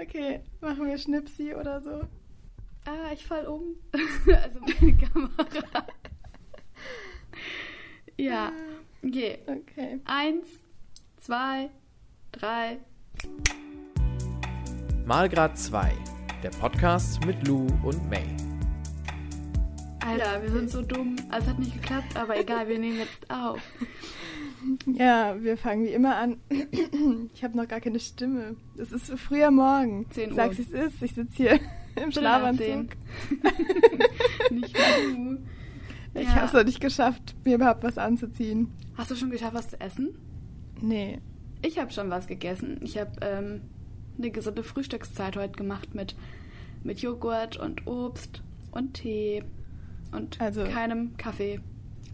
Okay, machen wir Schnipsi oder so. Ah, ich fall um. also meine Kamera. ja. Okay. Okay. Eins, zwei, drei. Malgrad 2, der Podcast mit Lou und May. Alter, wir sind so dumm. Also, es hat nicht geklappt, aber egal, wir nehmen jetzt auf. Ja, wir fangen wie immer an. Ich habe noch gar keine Stimme. Es ist früher Morgen. 10 Uhr. Sag's, es ist. Ich sitze hier im Schlafanzug. nicht du. Ich Ja. habe es noch nicht geschafft, mir überhaupt was anzuziehen. Hast du schon geschafft, was zu essen? Nee. Ich habe schon was gegessen. Ich habe ähm, eine gesunde Frühstückszeit heute gemacht mit, mit Joghurt und Obst und Tee und Also- keinem Kaffee.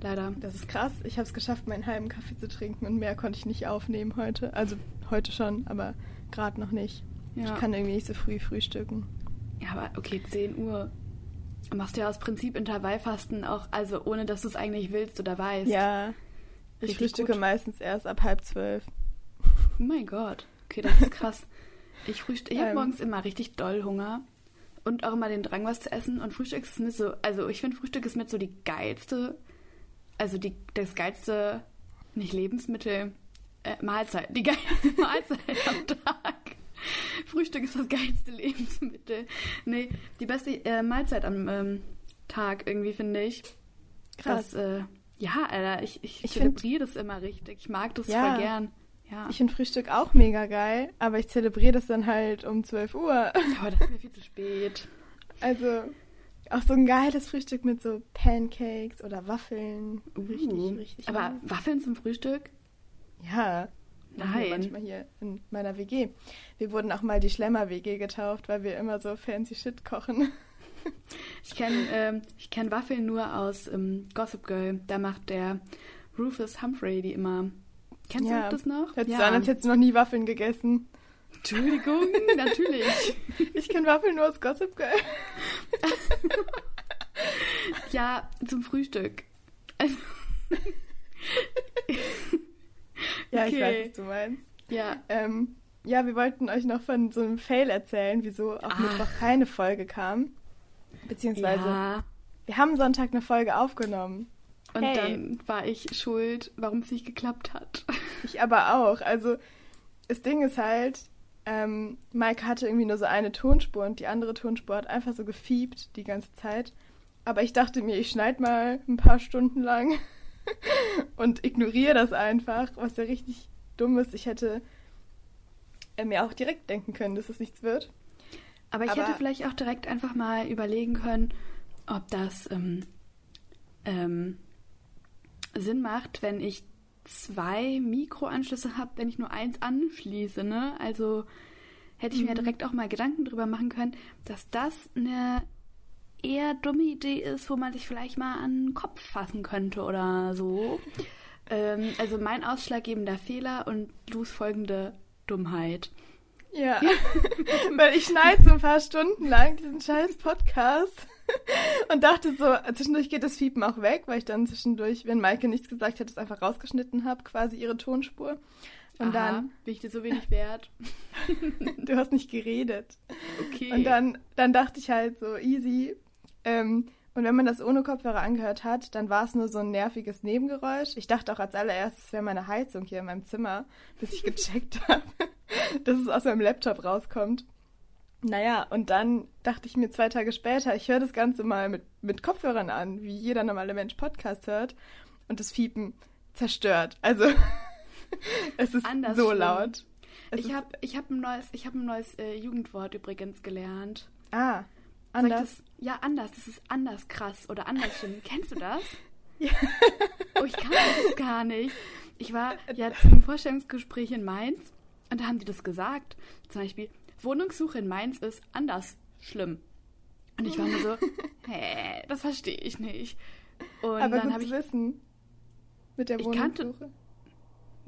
Leider. Das ist krass. Ich habe es geschafft, meinen halben Kaffee zu trinken und mehr konnte ich nicht aufnehmen heute. Also heute schon, aber gerade noch nicht. Ja. Ich kann irgendwie nicht so früh frühstücken. Ja, aber okay, 10 Uhr. Du machst ja aus Prinzip Intervallfasten auch, also ohne dass du es eigentlich willst oder weißt. Ja. Ich Richtig frühstücke gut. meistens erst ab halb zwölf. Oh mein Gott. Okay, das ist krass. Ich frühstücke, ich habe Ähm. morgens immer richtig doll Hunger und auch immer den Drang, was zu essen. Und Frühstück ist mit so, also ich finde Frühstück ist mit so die geilste, also die, das geilste, nicht Lebensmittel, äh, Mahlzeit, die geilste Mahlzeit am Tag. Frühstück ist das geilste Lebensmittel. Nee, die beste äh, Mahlzeit am ähm, Tag irgendwie, finde ich. Krass. Das, äh, ja, Alter, ich, ich, Ich zelebriere das immer richtig. Ich mag das Ja. voll gern. Ja. Ich finde Frühstück auch mega geil, aber ich zelebriere das dann halt um 12 Uhr. Aber das ist mir viel zu spät. Also auch so ein geiles Frühstück mit so Pancakes oder Waffeln. Richtig, Uh, richtig. Aber nice. Waffeln zum Frühstück? ja. Nein. Manchmal hier in meiner WG. Wir wurden auch mal die Schlemmer-WG getauft, weil wir immer so fancy Shit kochen. Ich kenne ähm, ich kenn Waffeln nur aus ähm, Gossip Girl. Da macht der Rufus Humphrey die immer. Kennst Ja. du das noch? Hört sich so an, als hättest du noch nie Waffeln gegessen. Entschuldigung, natürlich. Ich kenne Waffeln nur aus Gossip Girl. Ja, zum Frühstück. Also, Ja, ich Okay. weiß, was du meinst. ja, Ähm, ja, wir wollten euch noch von so einem Fail erzählen, wieso auf Ah. Mittwoch keine Folge kam. Beziehungsweise, ja. wir haben Sonntag eine Folge aufgenommen. Und Hey. dann war ich schuld, warum es nicht geklappt hat. Ich aber auch. Also, das Ding ist halt, ähm, Mike hatte irgendwie nur so eine Tonspur und die andere Tonspur hat einfach so gefiebt die ganze Zeit. Aber ich dachte mir, ich schneide mal ein paar Stunden lang und ignoriere das einfach, was ja richtig dumm ist. Ich hätte äh, mir auch direkt denken können, dass es nichts wird. Aber ich Aber- hätte vielleicht auch direkt einfach mal überlegen können, ob das ähm, ähm, Sinn macht, wenn ich zwei Mikroanschlüsse habe, wenn ich nur eins anschließe. Ne? Also hätte ich mir Mhm. direkt auch mal Gedanken drüber machen können, dass das eine eher dumme Idee ist, wo man sich vielleicht mal an den Kopf fassen könnte oder so. ähm, also mein ausschlaggebender Fehler und Lus folgende Dummheit. Ja, weil ich schneide so ein paar Stunden lang diesen scheiß Podcast und dachte so, zwischendurch geht das Fiepen auch weg, weil ich dann zwischendurch, wenn Maike nichts gesagt hat, es einfach rausgeschnitten habe, quasi ihre Tonspur. Und Aha, bin ich dir so wenig wert? dann, du hast nicht geredet. Okay. Und dann, dann dachte ich halt so, easy. Ähm, und wenn man das ohne Kopfhörer angehört hat, dann war es nur so ein nerviges Nebengeräusch. Ich dachte auch als allererstes, es wäre meine Heizung hier in meinem Zimmer, bis ich gecheckt habe, dass es aus meinem Laptop rauskommt. Naja, und dann dachte ich mir zwei Tage später, ich höre das Ganze mal mit, mit Kopfhörern an, wie jeder normale Mensch Podcast hört. Und das Fiepen zerstört. Also, es ist Anders so schlimm. laut. Es Ich habe ich hab ein neues, ich hab ein neues äh, Jugendwort übrigens gelernt. Ah, anders. Das, ja, anders. Das ist anders krass oder anders schlimm. Kennst du das? Ja. Oh, ich kann das gar nicht. Ich war ja zum Vorstellungsgespräch in Mainz und da haben die das gesagt. Zum Beispiel, Wohnungssuche in Mainz ist anders schlimm. Und ich war nur so, hä, das verstehe ich nicht. Und Aber dann gut ich wissen. Mit der Wohnungssuche.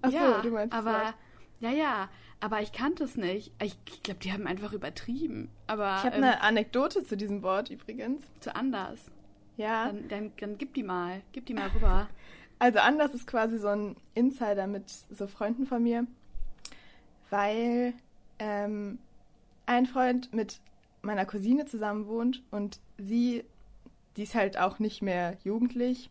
Ach ja, so, du meinst aber ja, ja, aber ich kannte es nicht. Ich, ich glaube, die haben einfach übertrieben. Aber Ich habe ähm, eine Anekdote zu diesem Wort übrigens. zu anders. Ja. Dann, dann, dann gib die mal, gib die mal rüber. Also anders ist quasi so ein Insider mit so Freunden von mir, weil ähm, ein Freund mit meiner Cousine zusammen wohnt und sie, die ist halt auch nicht mehr jugendlich,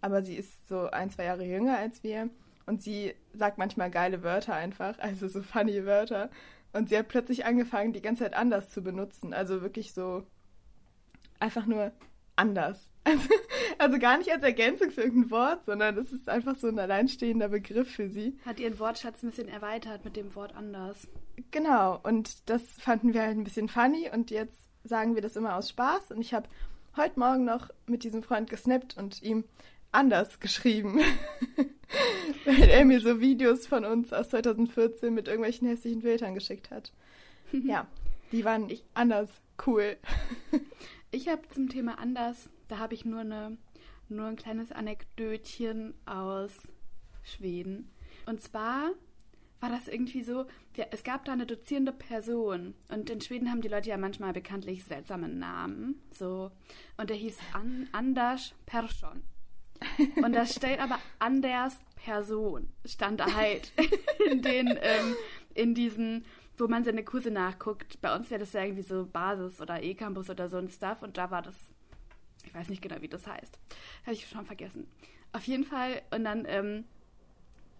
aber sie ist so ein, zwei Jahre jünger als wir und sie sagt manchmal geile Wörter einfach, also so funny Wörter. Und sie hat plötzlich angefangen, die ganze Zeit anders zu benutzen. Also wirklich so einfach nur anders. Also, also gar nicht als Ergänzung für irgendein Wort, sondern es ist einfach so ein alleinstehender Begriff für sie. Hat ihren Wortschatz ein bisschen erweitert mit dem Wort anders. Genau, und das fanden wir halt ein bisschen funny und jetzt sagen wir das immer aus Spaß. Und ich habe heute Morgen noch mit diesem Freund gesnappt und ihm anders geschrieben. Weil er mir so Videos von uns aus 2014 mit irgendwelchen hässlichen Filtern geschickt hat. ja, die waren ich, anders cool. ich habe zum Thema anders, da habe ich nur, eine, nur ein kleines Anekdötchen aus Schweden. Und zwar war das irgendwie so, ja, es gab da eine dozierende Person und in Schweden haben die Leute ja manchmal bekanntlich seltsame Namen, so und der hieß An Anders Persson. Und da steht aber Anders Person, stand da halt in den, ähm, in diesen, wo man seine Kurse nachguckt. Bei uns wäre das ja irgendwie so Basis oder E-Campus oder so ein Stuff und da war das, ich weiß nicht genau, wie das heißt. Habe ich schon vergessen. Auf jeden Fall, und dann, ähm,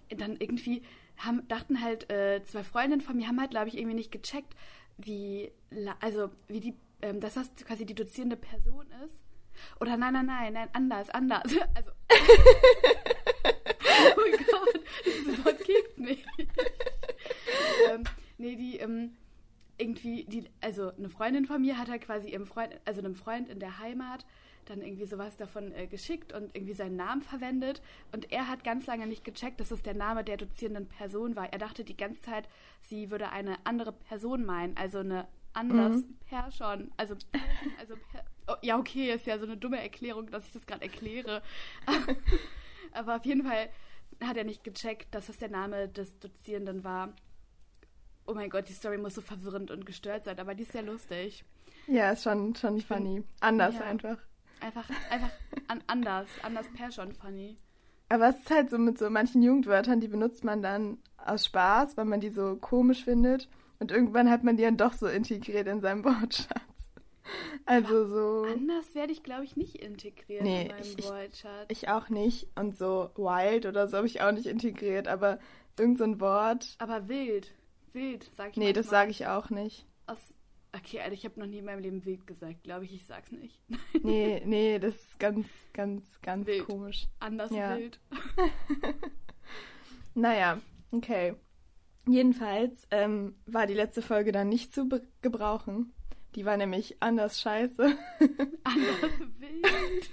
dann irgendwie haben, dachten halt äh, zwei Freundinnen von mir, haben halt, glaube ich, irgendwie nicht gecheckt, wie, also, wie die, ähm, dass das quasi die dozierende Person ist oder nein, nein, nein, nein, anders, anders. Also. oh mein Gott, dieses Wort gibt nicht. ähm, nee, die, ähm, irgendwie, die, also eine Freundin von mir hat halt quasi ihrem Freund, also einem Freund in der Heimat, dann irgendwie sowas davon äh, geschickt und irgendwie seinen Namen verwendet. Und er hat ganz lange nicht gecheckt, dass es der Name der dozierenden Person war. Er dachte die ganze Zeit, sie würde eine andere Person meinen, also eine anders mhm. Person. Also, also per, Oh, ja, okay, ist ja so eine dumme Erklärung, dass ich das gerade erkläre. Aber auf jeden Fall hat er nicht gecheckt, dass das der Name des Dozierenden war. Oh mein Gott, die Story muss so verwirrend und gestört sein, aber die ist sehr lustig. Ja, ist schon, schon funny. Anders ja, einfach. Einfach, einfach an, anders. Anders per schon funny. Aber es ist halt so mit so manchen Jugendwörtern, die benutzt man dann aus Spaß, weil man die so komisch findet. Und irgendwann hat man die dann doch so integriert in seinem Wortschatz. Also so. Anders werde ich, glaube ich, nicht integriert nee, in meinem ich, Wortschatz. Ich, ich auch nicht. Und so wild oder so habe ich auch nicht integriert, aber irgend so ein Wort. Aber wild. Wild, sag ich Nee, manchmal. das sage ich auch nicht. Okay, Alter, ich habe noch nie in meinem Leben wild gesagt, glaube ich, ich sag's nicht. nee, nee, das ist ganz, ganz, ganz wild. komisch. Anders ja. wild. naja, okay. Jedenfalls ähm, war die letzte Folge dann nicht zu gebrauchen. Die war nämlich anders scheiße. Anders wild.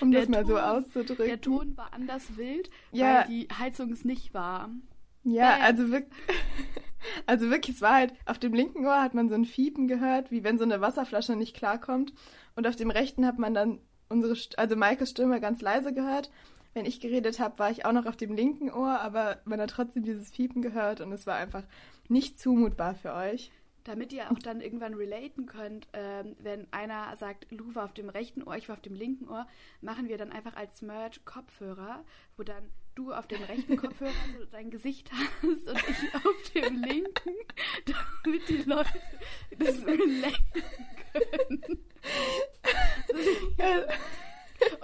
um der das mal Ton, so auszudrücken. Der Ton war anders wild, ja. weil die Heizung es nicht war. Ja, Bam. also wirklich, also wirklich, es war halt, auf dem linken Ohr hat man so ein Fiepen gehört, wie wenn so eine Wasserflasche nicht klarkommt. Und auf dem rechten hat man dann unsere, also Maikes Stimme ganz leise gehört. Wenn ich geredet habe, war ich auch noch auf dem linken Ohr, aber man hat trotzdem dieses Fiepen gehört und es war einfach nicht zumutbar für euch. Damit ihr auch dann irgendwann relaten könnt, ähm, wenn einer sagt, Lou war auf dem rechten Ohr, ich war auf dem linken Ohr, machen wir dann einfach als Merch Kopfhörer, wo dann du auf dem rechten Kopfhörer so dein Gesicht hast und ich auf dem linken, damit die Leute das relaten können.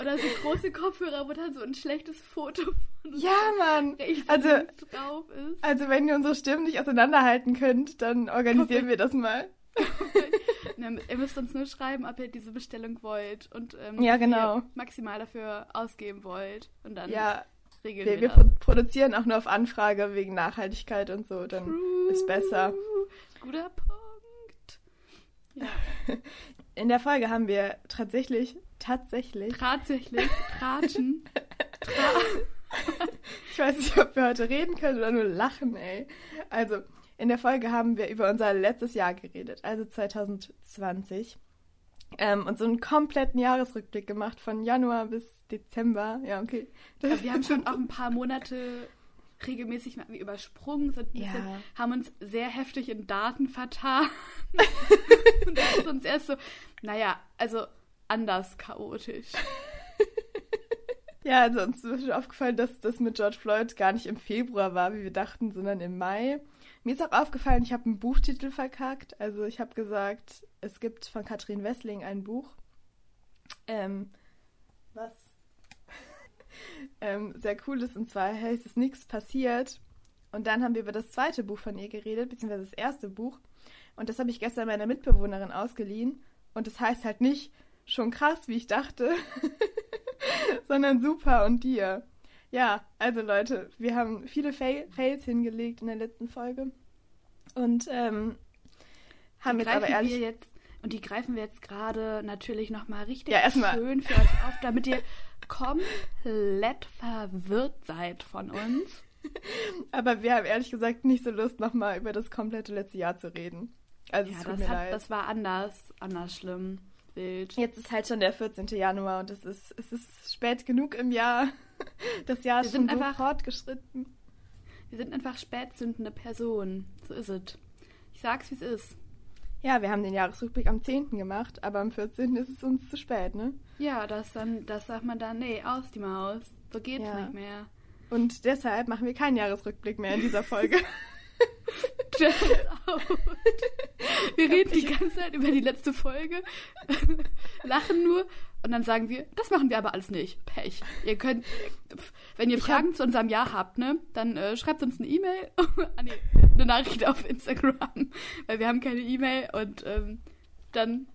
Oder so große Kopfhörer, wo dann so ein schlechtes Foto von Ja, Mann. Also, drauf ist. also wenn ihr unsere Stimmen nicht auseinanderhalten könnt, dann organisieren Koppel. wir das mal. ihr müsst uns nur schreiben, ob ihr diese Bestellung wollt und ähm, ja, genau. maximal dafür ausgeben wollt. Und dann ja, regeln wir, wir, wir produzieren auch nur auf Anfrage wegen Nachhaltigkeit und so, dann True. ist besser. Guter Punkt. Ja. In der Folge haben wir tatsächlich Tatsächlich. Tatsächlich. Tratschen. Tra ich weiß nicht, ob wir heute reden können oder nur lachen, ey. Also, in der Folge haben wir über unser letztes Jahr geredet, also 2020. Ähm, und so einen kompletten Jahresrückblick gemacht von Januar bis Dezember. Ja, okay. Also wir haben schon auch ein paar Monate regelmäßig mal übersprungen, sind ja. bisschen, haben uns sehr heftig in Daten vertan. und das ist uns erst so, naja, also anders chaotisch. ja, also uns ist schon aufgefallen, dass das mit George Floyd gar nicht im Februar war, wie wir dachten, sondern im Mai. Mir ist auch aufgefallen, ich habe einen Buchtitel verkackt. Also ich habe gesagt, es gibt von Katrin Wessling ein Buch. Ähm, was ähm, sehr cool ist. Und zwar heißt es Nichts passiert. Und dann haben wir über das zweite Buch von ihr geredet, beziehungsweise das erste Buch. Und das habe ich gestern meiner Mitbewohnerin ausgeliehen. Und das heißt halt nicht schon krass, wie ich dachte, sondern super und dir. Ja, also Leute, wir haben viele Fail Fails hingelegt in der letzten Folge. Und ähm, haben jetzt aber ehrlich. wir jetzt und die greifen wir jetzt gerade natürlich nochmal richtig Ja, schön für euch auf, damit ihr komplett verwirrt seid von uns. Aber wir haben ehrlich gesagt nicht so Lust, nochmal über das komplette letzte Jahr zu reden. Also Ja, es tut das, mir hat, leid. das war anders, anders schlimm. Wild. Jetzt ist halt schon der 14. Januar und es ist, es ist spät genug im Jahr. Das Jahr Wir ist schon sind so einfach- fortgeschritten. Wir sind einfach spätzündende Personen. So ist es. Ich sag's, wie es ist. Ja, wir haben den Jahresrückblick am 10. gemacht, aber am 14. ist es uns zu spät, ne? Ja, das dann, das sagt man dann, nee, aus die Maus. So geht's Ja. nicht mehr. Und deshalb machen wir keinen Jahresrückblick mehr in dieser Folge. Out. Wir reden die ganze Zeit über die letzte Folge, lachen nur und dann sagen wir, das machen wir aber alles nicht. Pech. Ihr könnt, wenn ihr Fragen zu unserem Jahr habt, ne, dann äh, schreibt uns eine E-Mail, ah, nee, eine Nachricht auf Instagram, weil wir haben keine E-Mail und ähm, dann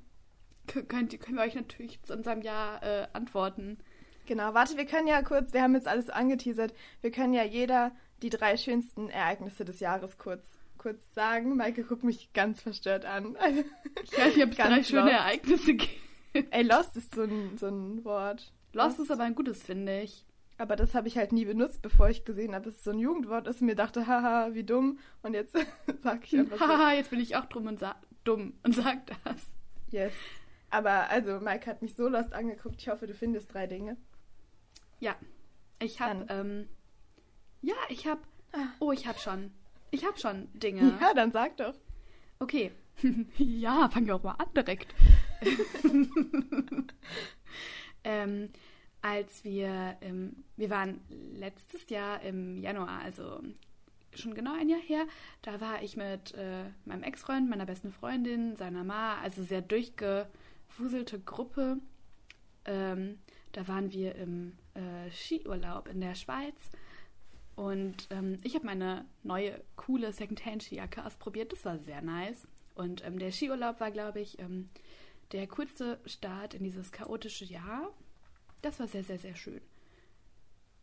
kö- könnt, können wir euch natürlich zu unserem Jahr äh, antworten. genau, warte, wir können ja kurz, wir haben jetzt alles angeteasert, wir können ja jeder die drei schönsten Ereignisse des Jahres kurz, kurz sagen. Maike guckt mich ganz verstört an. Also, Ich weiß nicht, ob es drei schöne lost. Ereignisse gibt. ey, Lost ist so ein, so ein Wort. Lost ist aber ein gutes, finde ich. Aber das habe ich halt nie benutzt, bevor ich gesehen habe, dass es so ein Jugendwort ist und mir dachte, haha, wie dumm. Und jetzt sag ich einfach so, Haha, jetzt bin ich auch dumm und, dumm und sag das. yes. Aber also, Mike hat mich so lost angeguckt. Ich hoffe, du findest drei Dinge. Ja, ich hab, ähm, ja, ich hab, oh, ich hab schon, ich hab schon Dinge. Ja, dann sag doch. Okay. ja, fangen wir auch mal an direkt. ähm, als wir, ähm, wir waren letztes Jahr im Januar, also schon genau ein Jahr her, da war ich mit äh, meinem Ex-Freund, meiner besten Freundin, seiner Ma, also sehr durchgewuselte Gruppe. Ähm, da waren wir im äh, Skiurlaub in der Schweiz und ähm, ich habe meine neue, coole Secondhand-Skijacke ausprobiert. Das war sehr nice. Und ähm, der Skiurlaub war, glaube ich, ähm, der coolste Start in dieses chaotische Jahr. Das war sehr, sehr, sehr schön.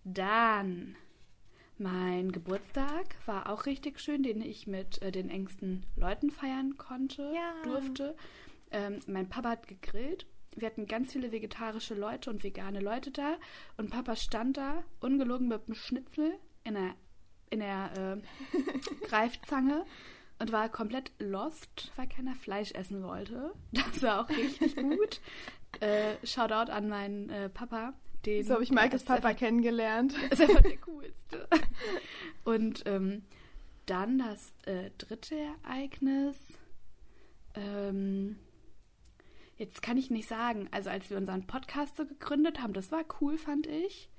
Dann mein Geburtstag war auch richtig schön, den ich mit äh, den engsten Leuten feiern konnte, Ja. durfte. Ähm, mein Papa hat gegrillt. Wir hatten ganz viele vegetarische Leute und vegane Leute da. Und Papa stand da, ungelogen mit einem Schnitzel in der, in der äh, Greifzange und war komplett lost, weil keiner Fleisch essen wollte. Das war auch richtig gut. Äh, Shoutout an meinen äh, Papa. Den, So habe ich Maikes Papa einfach- kennengelernt. ist einfach der coolste. Und ähm, dann das äh, dritte Ereignis. Ähm, jetzt kann ich nicht sagen, also als wir unseren Podcast so gegründet haben, das war cool, fand ich.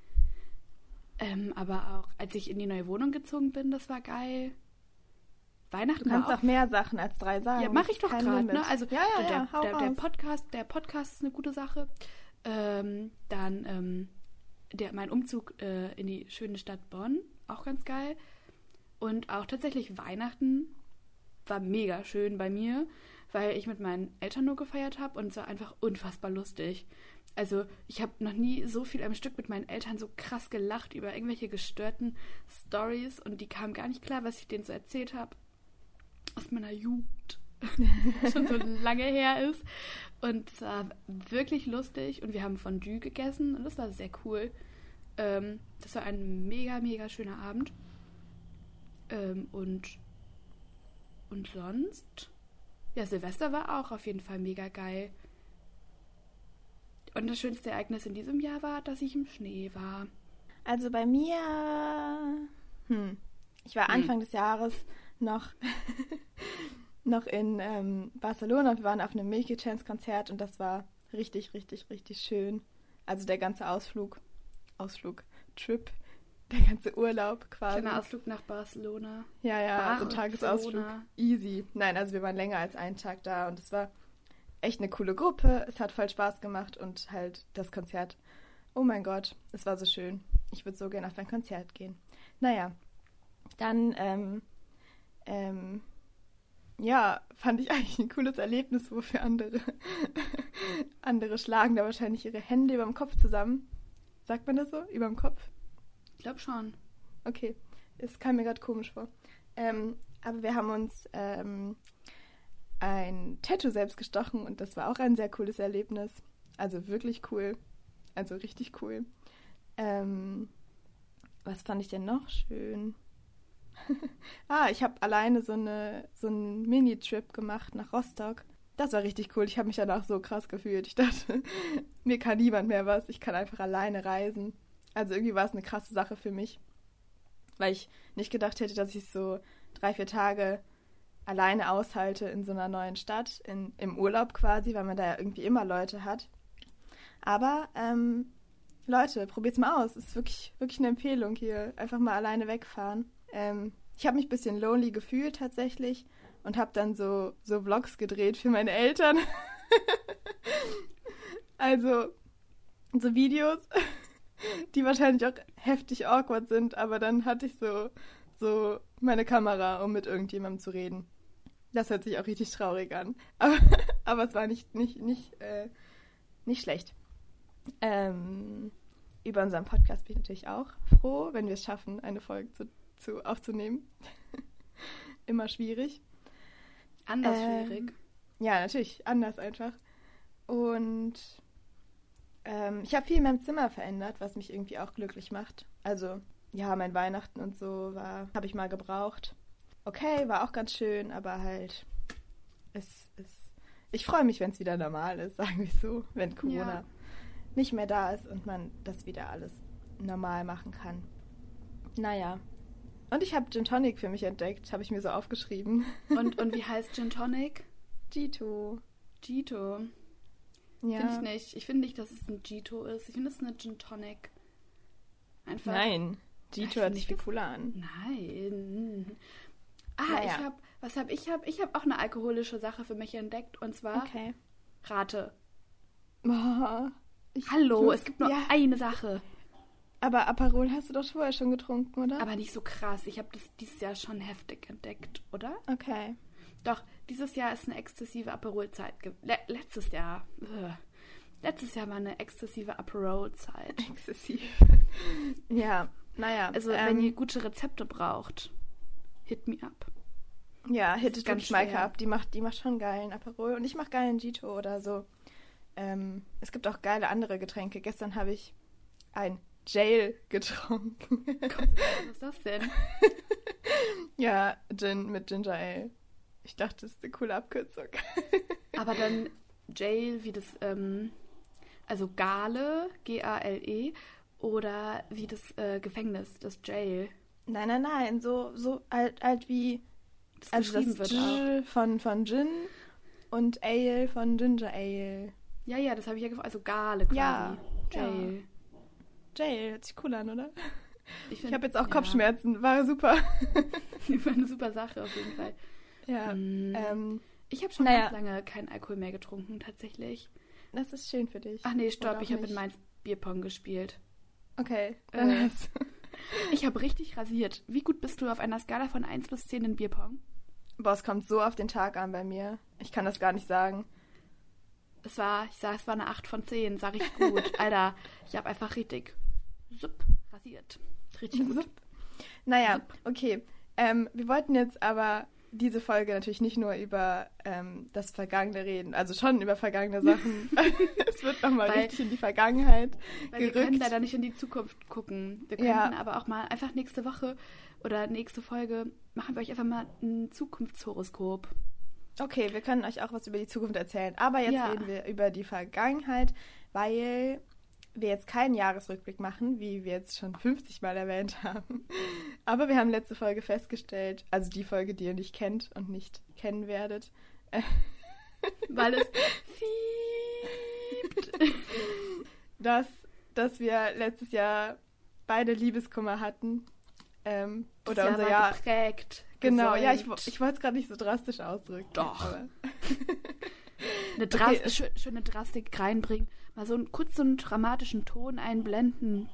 Ähm, aber auch als ich in die neue Wohnung gezogen bin, das war geil. Weihnachten Du kannst war auch mehr Sachen als drei sagen. ja, mache ich doch gerade. Ne? Also ja, ja, der, ja, der, der. Podcast, der Podcast ist eine gute Sache. Ähm, dann ähm, der, mein Umzug äh, in die schöne Stadt Bonn, auch ganz geil. Und auch tatsächlich Weihnachten war mega schön bei mir, weil ich mit meinen Eltern nur gefeiert habe und es war einfach unfassbar lustig. Also ich habe noch nie so viel am Stück mit meinen Eltern so krass gelacht über irgendwelche gestörten Stories und die kamen gar nicht klar, was ich denen so erzählt habe aus meiner Jugend schon so lange her ist. Und es war wirklich lustig und wir haben Fondue gegessen und das war sehr cool. Ähm, das war ein mega, mega schöner Abend. Ähm, und, und sonst? Ja, Silvester war auch auf jeden Fall mega geil. Und das schönste Ereignis in diesem Jahr war, dass ich im Schnee war. Also bei mir, hm, ich war Hm. Anfang des Jahres noch, noch in ähm, Barcelona. Wir waren auf einem Milky Chance Konzert und das war richtig, richtig, richtig schön. Also der ganze Ausflug, Ausflug, Trip der ganze Urlaub quasi. Kleiner Ausflug nach Barcelona. Ja, ja, so ein Barcelona. Tagesausflug. Easy. Nein, also wir waren länger als einen Tag da und es war echt eine coole Gruppe. Es hat voll Spaß gemacht und halt das Konzert. Oh mein Gott, es war so schön. Ich würde so gerne auf ein Konzert gehen. Naja, dann, ähm, ähm, ja, fand ich eigentlich ein cooles Erlebnis, wofür andere, andere schlagen da wahrscheinlich ihre Hände über dem Kopf zusammen. Sagt man das so? Über dem Kopf? Ich glaube schon. Okay, es kam mir gerade komisch vor. Ähm, aber wir haben uns ähm, ein Tattoo selbst gestochen und das war auch ein sehr cooles Erlebnis. Also wirklich cool. Also richtig cool. Ähm, was fand ich denn noch schön? ah, ich habe alleine so, eine, so einen Mini-Trip gemacht nach Rostock. Das war richtig cool. Ich habe mich danach so krass gefühlt. Ich dachte, mir kann niemand mehr was. Ich kann einfach alleine reisen. Also irgendwie war es eine krasse Sache für mich. Weil ich nicht gedacht hätte, dass ich so drei, vier Tage alleine aushalte in so einer neuen Stadt, in, im Urlaub quasi, weil man da ja irgendwie immer Leute hat. Aber ähm, Leute, probiert's mal aus. Ist wirklich, wirklich eine Empfehlung hier. Einfach mal alleine wegfahren. Ähm, ich habe mich ein bisschen lonely gefühlt tatsächlich und habe dann so, so Vlogs gedreht für meine Eltern. also so Videos, die wahrscheinlich auch heftig awkward sind, aber dann hatte ich so, so meine Kamera, um mit irgendjemandem zu reden. Das hört sich auch richtig traurig an. Aber, aber es war nicht, nicht, nicht, äh, nicht schlecht. Ähm, über unseren Podcast bin ich natürlich auch froh, wenn wir es schaffen, eine Folge zu, zu aufzunehmen. Immer schwierig. Anders Ähm, schwierig. Ja, natürlich, anders einfach. Und ähm, ich habe viel in meinem Zimmer verändert, was mich irgendwie auch glücklich macht. Also, ja, mein Weihnachten und so war, habe ich mal gebraucht. Okay, war auch ganz schön, aber halt, es ist. Ich freue mich, wenn es wieder normal ist, sagen wir so, wenn Corona Ja. nicht mehr da ist und man das wieder alles normal machen kann. Naja. Und ich habe Gin Tonic für mich entdeckt, habe ich mir so aufgeschrieben. Und, und wie heißt Gin Tonic? Gito. Gito. Ja. Finde ich nicht. Ich finde nicht, dass es ein Gito ist. Ich finde es ist eine Gin Tonic. Einfach. Nein, Find hört sich viel cooler an. Nein. Ah, Naja. ich habe, was habe ich habe? Ich habe auch eine alkoholische Sache für mich entdeckt und zwar Okay. Rate. Boah, ich Hallo, muss- es gibt nur ja, eine Sache, Aber Aperol hast du doch vorher schon getrunken, oder? aber nicht so krass. Ich habe das dieses Jahr schon heftig entdeckt, oder? okay. Doch, dieses Jahr ist eine exzessive Aperol-Zeit. Le letztes Jahr. Ugh. Letztes Jahr war eine exzessive Aperol-Zeit. Exzessiv. ja, naja. Also, ähm, wenn ihr gute Rezepte braucht, hit me up. Ja, hittet ganz Maike ab. Die macht, die macht schon geilen Aperol. Und ich mache geilen Gito oder so. Ähm, es gibt auch geile andere Getränke. Gestern habe ich ein Jail getrunken. Was ist das denn? ja, Gin mit Ginger Ale. Ich dachte, das ist eine coole Abkürzung. Aber dann Jail wie das, ähm, also Gale, G-A-L-E, oder wie das äh, Gefängnis, das Jail. nein, nein, nein. So, so alt, alt wie Das Also geschrieben das wird auch. Von, von Gin und Ale von Ginger Ale. Ja, ja, das habe ich ja gefragt. Also Gale quasi. Ja, Jail. Jail, hört sich cool an, oder? Ich, Ich habe jetzt auch Kopfschmerzen, war super. War eine super Sache auf jeden Fall. ja, Mm. ähm, Ich habe schon Naja. ganz lange keinen Alkohol mehr getrunken, tatsächlich. das ist schön für dich. Ach nee, stopp, ich habe in. Mainz Bierpong gespielt. Okay, Äh. du- Ich habe richtig rasiert. Wie gut bist du auf einer Skala von 1 bis 10 in Bierpong? Boah, es kommt so auf den Tag an bei mir. Ich kann das gar nicht sagen. Es war, ich sag, es war eine 8 von 10, sag ich gut. Alter, ich habe einfach richtig sup, rasiert. Richtig gut. Sup. Naja, okay. Ähm, wir wollten jetzt aber diese Folge natürlich nicht nur über ähm, das Vergangene reden, also schon über vergangene Sachen. es wird nochmal richtig in die Vergangenheit Weil wir gerückt. können leider nicht in die Zukunft gucken. Wir Ja. könnten aber auch mal einfach nächste Woche oder nächste Folge machen wir euch einfach mal ein Zukunftshoroskop. Okay, wir können euch auch was über die Zukunft erzählen. Aber jetzt Ja. reden wir über die Vergangenheit, weil wir jetzt keinen Jahresrückblick machen, wie wir jetzt schon 50 Mal erwähnt haben. Aber wir haben letzte Folge festgestellt, also die Folge, die ihr nicht kennt und nicht kennen werdet, Weil es fiebt. dass, dass wir letztes Jahr beide Liebeskummer hatten. Ähm, oder Jahr unser Jahr. geprägt. Genau, ja, ich, ich wollte es gerade nicht so drastisch ausdrücken. Doch. eine Dras Okay, schöne Drastik reinbringen. Mal so einen, kurz so einen dramatischen Ton einblenden.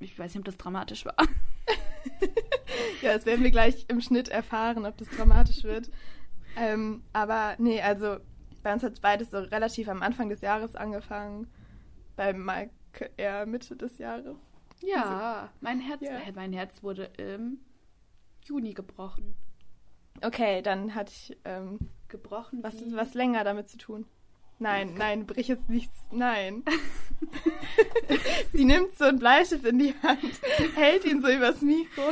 Ich weiß nicht, ob das dramatisch war. Ja, das werden wir gleich im Schnitt erfahren, ob das dramatisch wird. Ähm, aber nee, also bei uns hat beides so relativ am Anfang des Jahres angefangen. Bei Mike eher Mitte des Jahres. Ja, mein Herz, Ja. äh, mein Herz wurde im Juni gebrochen. Okay, dann hatte ich ähm, Gebrochen? was, was länger damit zu tun. Nein, nein, brich jetzt nichts. Nein. Sie nimmt so einen Bleistift in die Hand, hält ihn so übers Mikro.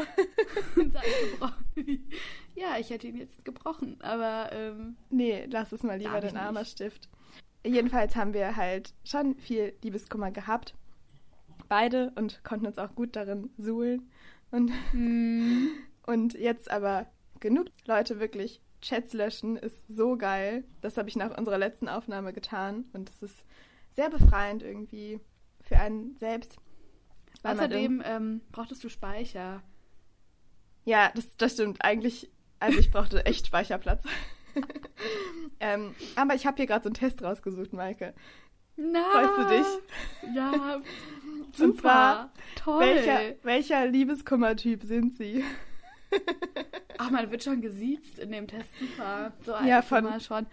und sagt gebrochen. Ja, ich hätte ihn jetzt gebrochen, aber ähm, Nee, lass es mal lieber den armer. Stift. Jedenfalls haben wir halt schon viel Liebeskummer gehabt. Beide und konnten uns auch gut darin suhlen. Und, und jetzt aber genug Leute wirklich. Chats löschen ist so geil. Das habe ich nach unserer letzten Aufnahme getan. Und es ist sehr befreiend irgendwie für einen selbst. außerdem ähm, brauchtest du Speicher. Ja, das, das stimmt. Eigentlich, also ich brauchte echt Speicherplatz. ähm, aber ich habe hier gerade so einen Test rausgesucht, Maike. Na, Freust du dich? Ja, super. Und zwar, Toll. Welcher, welcher Liebeskummertyp sind Sie? Ach, man wird schon gesiezt in dem Test. Super. So Ja, von- wir schon.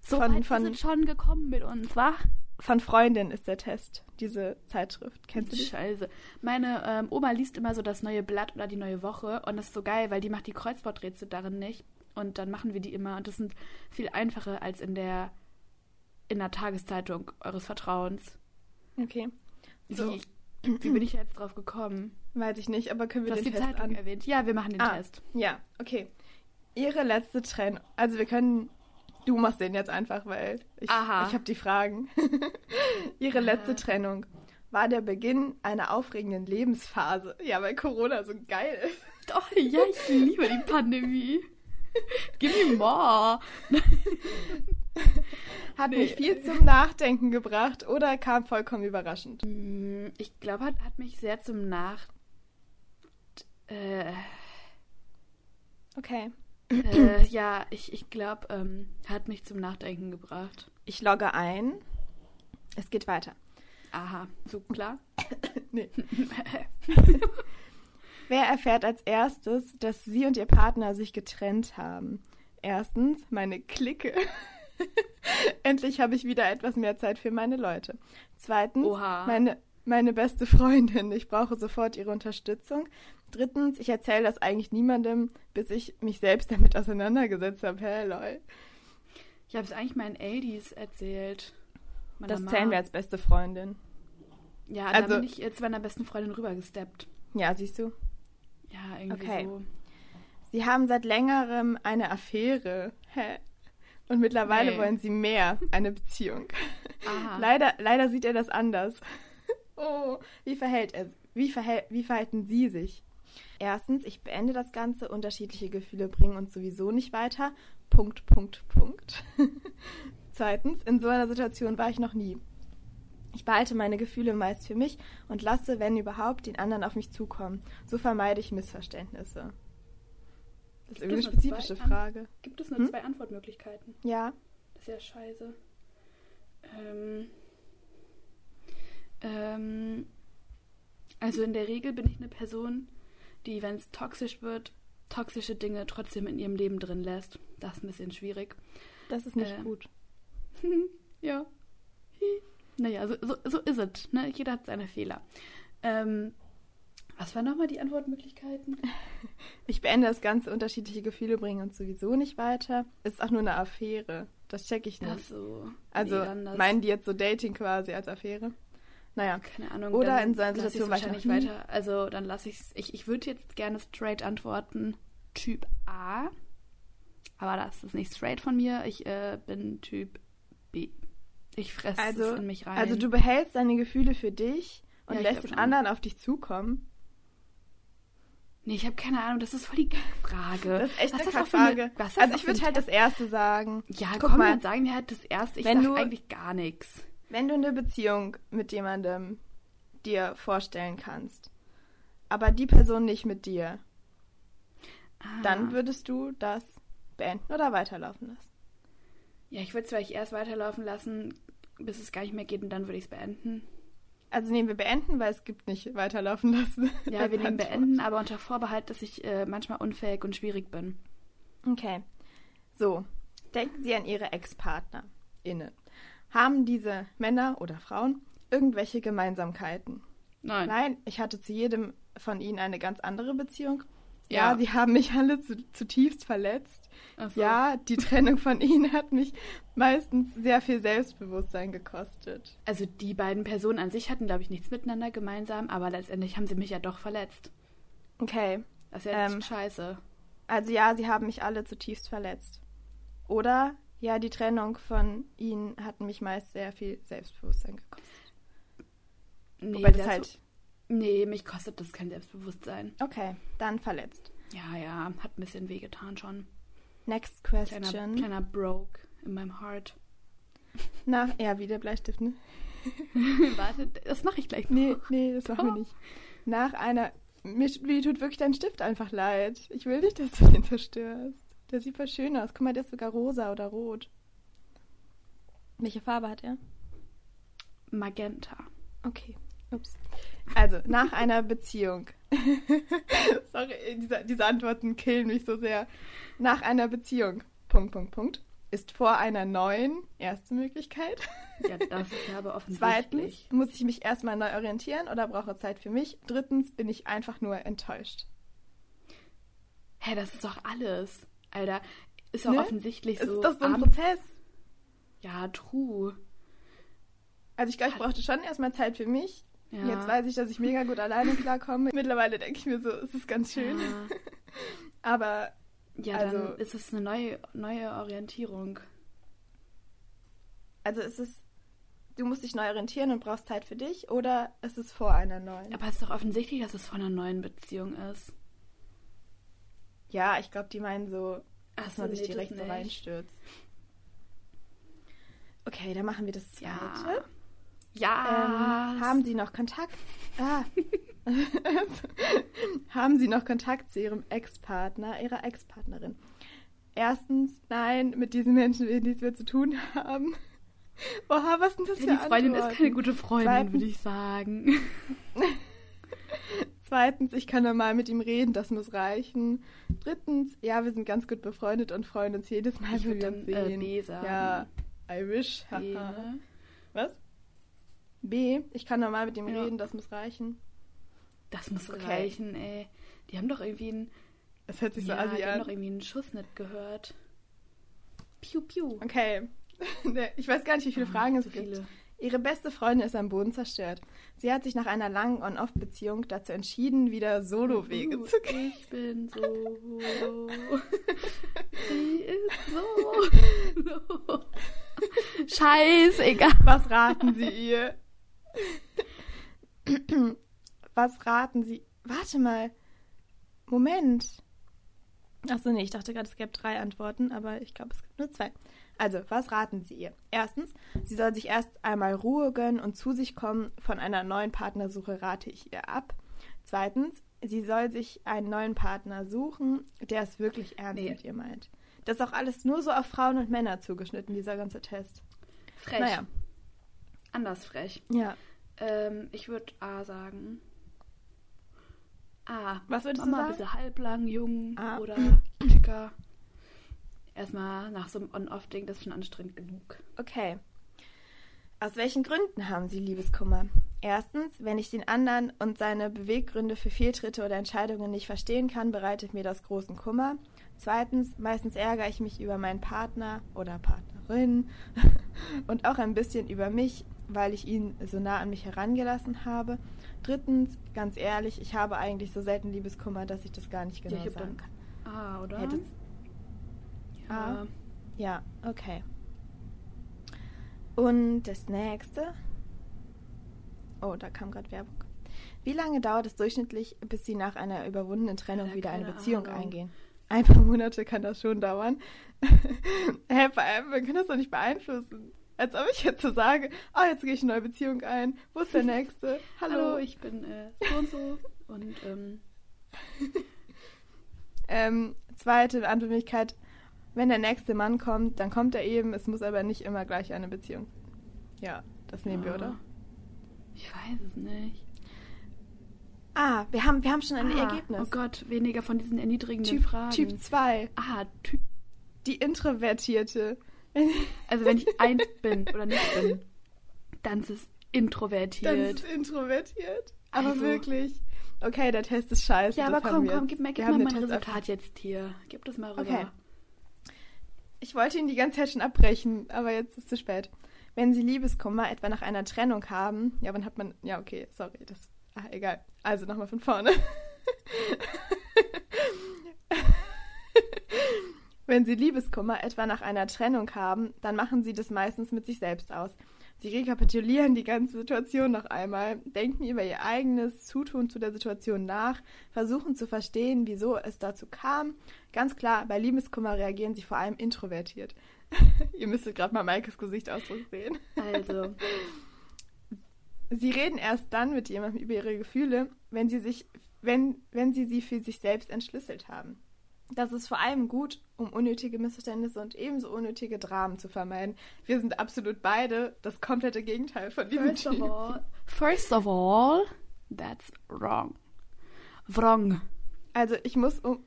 So von- weit von- sind schon gekommen mit uns, wa? Von Freundin ist der Test, diese Zeitschrift. Kennst du die? Scheiße. Meine ähm, Oma liest immer so das neue Blatt oder die neue Woche und das ist so geil, weil die macht die Kreuzworträtsel darin nicht. Und dann machen wir die immer und das sind viel einfacher als in der in der Tageszeitung eures Vertrauens. Okay. So, Wie, wie bin ich jetzt drauf gekommen? Weiß ich nicht, aber können Du wir hast den die Test Zeitung an? erwähnt. Ja, wir machen den Ah, Test. ja, okay. Ihre letzte Trennung. Also wir können. Du machst den jetzt einfach, weil ich, ich habe die Fragen. Ihre letzte Aha. Trennung war der Beginn einer aufregenden Lebensphase. Ja, weil Corona so geil ist. Doch, ja, ich liebe die Pandemie. Give me more. Hat Nee. mich viel zum Nachdenken gebracht oder kam vollkommen überraschend. Mm, Ich glaube, hat, hat mich sehr zum Nach... Äh, Okay. äh, ja, ich, ich glaube, ähm, hat mich zum Nachdenken gebracht. Ich logge ein. Es geht weiter. Aha, so klar. Nee. Wer erfährt als erstes, dass sie und ihr Partner sich getrennt haben? Erstens, meine Clique. Endlich habe ich wieder etwas mehr Zeit für meine Leute. Zweitens, Oha. meine, meine beste Freundin. Ich brauche sofort ihre Unterstützung. Drittens, ich erzähle das eigentlich niemandem, bis ich mich selbst damit auseinandergesetzt habe. Hä, lol. Ich habe es eigentlich meinen Eldis erzählt. Meiner Das Mom. zählen wir als beste Freundin. Ja, Also- da bin ich zu meiner besten Freundin rübergesteppt. Ja, siehst du. Ja, irgendwie Okay. so. Sie haben seit längerem eine Affäre. Hä? Und mittlerwele Nee. wollen sie mehr, eine Beziehung. Aha. Leider, leider sieht er das anders. Oh, wie verhält er, wie, verhält, wie verhalten Sie sich? Erstens, ich beende das Ganze, unterschiedliche Gefühle bringen uns sowieso nicht weiter. Punkt, Punkt, Punkt. Zweitens, in so einer Situation war ich noch nie. Ich behalte meine Gefühle meist für mich und lasse, wenn überhaupt, den anderen auf mich zukommen. So vermeide ich Missverständnisse. Das ist irgendwie eine spezifische zwei An- Frage. Gibt es nur Hm? zwei Antwortmöglichkeiten? Ja, Das ist ja scheiße. Ähm, ähm, also in der Regel bin ich eine Person, die, wenn es toxisch wird, toxische Dinge trotzdem in ihrem Leben drin lässt. Das ist ein bisschen schwierig. das ist nicht Ähm, gut. ja. Naja, so, so, so ist es. Ne? Jeder hat seine Fehler. Ähm, was waren nochmal die Antwortmöglichkeiten? Ich beende das Ganze, unterschiedliche Gefühle bringen uns sowieso nicht weiter. Ist auch nur eine Affäre. Das check ich nicht. Ach so. also nee, meinen die jetzt so Dating quasi als Affäre? Naja, Keine Ahnung. Oder in so einer lass ich's Situation wahrscheinlich nie. weiter. Also dann lasse ich's. Ich, ich würde jetzt gerne straight antworten. Typ A. Aber das ist nicht straight von mir. Ich äh, bin Typ B. Ich fresse also, es in mich rein. also du behältst deine Gefühle für dich und Ja, lässt den schon. anderen auf dich zukommen. nee, ich habe keine Ahnung. Das ist voll die Frage. Das ist echt Was eine auch für eine- Frage. was Also ich würde halt das erste sagen. Ja, Guck komm, mal. dann sagen wir halt das erste. Ich Wenn sag du- eigentlich gar nichts. Wenn du eine Beziehung mit jemandem dir vorstellen kannst, aber die Person nicht mit dir, Ah. dann würdest du das beenden oder weiterlaufen lassen. Ja, ich würde es vielleicht erst weiterlaufen lassen, bis es gar nicht mehr geht und dann würde ich es beenden. Also nehmen wir beenden, weil es gibt nicht weiterlaufen lassen. Ja, wir nehmen beenden, aber unter Vorbehalt, dass ich äh, manchmal unfähig und schwierig bin. Okay. So, denken Sie an Ihre Ex-PartnerInnen. Haben diese Männer oder Frauen irgendwelche Gemeinsamkeiten? Nein. Nein, ich hatte zu jedem von ihnen eine ganz andere Beziehung. Ja, Ja. sie haben mich alle zu, zutiefst verletzt. So. Ja, die Trennung von ihnen hat mich meistens sehr viel Selbstbewusstsein gekostet. Also die beiden Personen an sich hatten, glaube ich, nichts miteinander gemeinsam, aber letztendlich haben sie mich ja doch verletzt. Okay, Das ist ja jetzt Ähm, scheiße. also ja, sie haben mich alle zutiefst verletzt. Oder ja, die Trennung von ihnen hat mich meist sehr viel Selbstbewusstsein gekostet. Nee, Wobei das halt. nee, mich kostet das kein Selbstbewusstsein. Okay, dann verletzt. Ja, ja, hat ein bisschen wehgetan schon. Next Kleiner, question. kleiner Broke in meinem Heart. Nach, ja, wie der Bleistift, ne? Warte, das mache ich gleich noch. Nee, nee, das machen wir nicht. Nach einer. Mir, mir tut wirklich dein Stift einfach leid. Ich will nicht, dass du den zerstörst. Der sieht voll schön aus. Guck mal, der ist sogar rosa oder rot. Welche Farbe hat er? Magenta. Okay. Ups. Also, nach einer Beziehung. Sorry, diese, diese Antworten killen mich so sehr. Nach einer Beziehung. Punkt, Punkt, Punkt. Ist vor einer neuen erste Möglichkeit. Ja, das ist aber Zweitens offensichtlich. muss ich mich erstmal neu orientieren oder brauche Zeit für mich. Drittens bin ich einfach nur enttäuscht. Hä, das ist doch alles. Alter, ist doch Ne? offensichtlich Ist so. doch so ein Prozess. Ja, true. Also ich glaube, ich brauchte schon erstmal Zeit für mich. Ja. Jetzt weiß ich, dass ich mega gut alleine klarkomme. Mittlerweile denke ich mir so, es ist ganz schön. Ja, Aber ja Also- dann ist es eine neue, neue Orientierung. also ist es, du musst dich neu orientieren und brauchst Zeit für dich oder ist es vor einer neuen? Aber es ist doch offensichtlich, dass es von einer neuen Beziehung ist. Ja, ich glaube, die meinen so, Ach dass so, man sich nee, direkt so reinstürzt. Okay, dann machen wir das zweite. Ja. Ja. Ähm, haben Sie noch Kontakt? Ah. haben Sie noch Kontakt zu Ihrem Ex-Partner, Ihrer Ex-Partnerin? Erstens, nein, mit diesen Menschen will ich nichts mehr zu tun haben. Oha, was sind das Ja, für die Freundin ist Antworten? keine gute Freundin, Zweitens- würde ich sagen. Zweitens, ich kann normal mit ihm reden, das muss reichen. Drittens, ja, wir sind ganz gut befreundet und freuen uns jedes Mal, wenn wir uns dann, äh, sehen. B sagen. Ja, I wish. Ne? Was? B, ich kann normal mit ihm Ja. reden, das muss reichen. Das muss Okay. reichen, ey. Die haben doch irgendwie einen, Das hört sich so ja, assi die haben an. doch irgendwie einen Schuss nicht gehört. Piu, piu. Okay. Ich weiß gar nicht, wie viele Ah, Fragen es so gibt. Ihre beste Freundin ist am Boden zerstört. Sie hat sich nach einer langen On-Off-Beziehung dazu entschieden, wieder Solo-Wege Uh, zu gehen. Ich bin so. Sie ist so. Scheißegal. Was raten Sie ihr? Was raten Sie? Warte mal. Moment. Achso, nee, ich dachte gerade, es gäbe drei Antworten, aber ich glaube, es gibt nur zwei. Also, was raten Sie ihr? Erstens, sie soll sich erst einmal Ruhe gönnen und zu sich kommen. Von einer neuen Partnersuche rate ich ihr ab. Zweitens, sie soll sich einen neuen Partner suchen, der es wirklich ernst Nee. mit ihr meint. Das ist auch alles nur so auf Frauen und Männer zugeschnitten, dieser ganze Test. Frech. Naja, Anders frech. ja. Ähm, ich würde A sagen. A. Was würdest du Mama, sagen? bisschen halblang, jung A. oder dicker. Erstmal nach so einem On-Off-Ding, das ist schon anstrengend genug. Okay. Aus welchen Gründen haben Sie Liebeskummer? Erstens, wenn ich den anderen und seine Beweggründe für Fehltritte oder Entscheidungen nicht verstehen kann, bereitet mir das großen Kummer. Zweitens, meistens ärgere ich mich über meinen Partner oder Partnerin und auch ein bisschen über mich, weil ich ihn so nah an mich herangelassen habe. Drittens, ganz ehrlich, ich habe eigentlich so selten Liebeskummer, dass ich das gar nicht genau hab sagen kann. A, oder? Hättest, ja. A. Ja, okay. Und das nächste. Oh, da kam gerade Werbung. Wie lange dauert es durchschnittlich, bis Sie nach einer überwundenen Trennung Alter, wieder eine Beziehung Ahnung. eingehen? Ein paar Monate kann das schon dauern. Hä, vor allem, wir können das doch nicht beeinflussen. Als ob ich jetzt so sage, oh, jetzt gehe ich eine neue Beziehung ein. Wo ist der nächste? Hallo. Hallo, ich bin äh, so und so. Und ähm, Ähm, zweite Antwortmöglichkeit, wenn der nächste Mann kommt, dann kommt er eben, es muss aber nicht immer gleich eine Beziehung. Ja, das nehmen wir, Ja. oder? ich weiß es nicht. Ah, wir haben, wir haben schon ein ah, Ergebnis. Oh Gott, weniger von diesen erniedrigenden Typ, Fragen. typ 2, Ah, Typ. die Introvertierte. Also wenn ich eins bin oder nicht bin, dann ist es Dann introvertiert. ist es introvertiert. Aber Also- wirklich. Okay, der Test ist scheiße. ja, aber komm, wir komm, gib mir, Wir gib mir den mein Resultat jetzt hier. Gib das mal rüber. Okay. Ich wollte ihn die ganze Zeit schon abbrechen, aber jetzt ist es zu spät. Wenn Sie Liebeskummer etwa nach einer Trennung haben, ja, wann hat man, ja, okay, sorry, das, ah, egal. Also nochmal von vorne. Wenn Sie Liebeskummer etwa nach einer Trennung haben, dann machen Sie das meistens mit sich selbst aus. Sie rekapitulieren die ganze Situation noch einmal, denken über ihr eigenes Zutun zu der Situation nach, versuchen zu verstehen, wieso es dazu kam. Ganz klar, bei Liebeskummer reagieren sie vor allem introvertiert. ihr müsstet gerade mal Maikes Gesichtsausdruck sehen. Also, Sie reden erst dann mit jemandem über ihre Gefühle, wenn sie sich, wenn, wenn sie sie für sich selbst entschlüsselt haben. Das ist vor allem gut, um unnötige Missverständnisse und ebenso unnötige Dramen zu vermeiden. Wir sind absolut beide das komplette Gegenteil von diesem first of Typ. all, first of all, that's wrong. Wrong. Also ich muss um,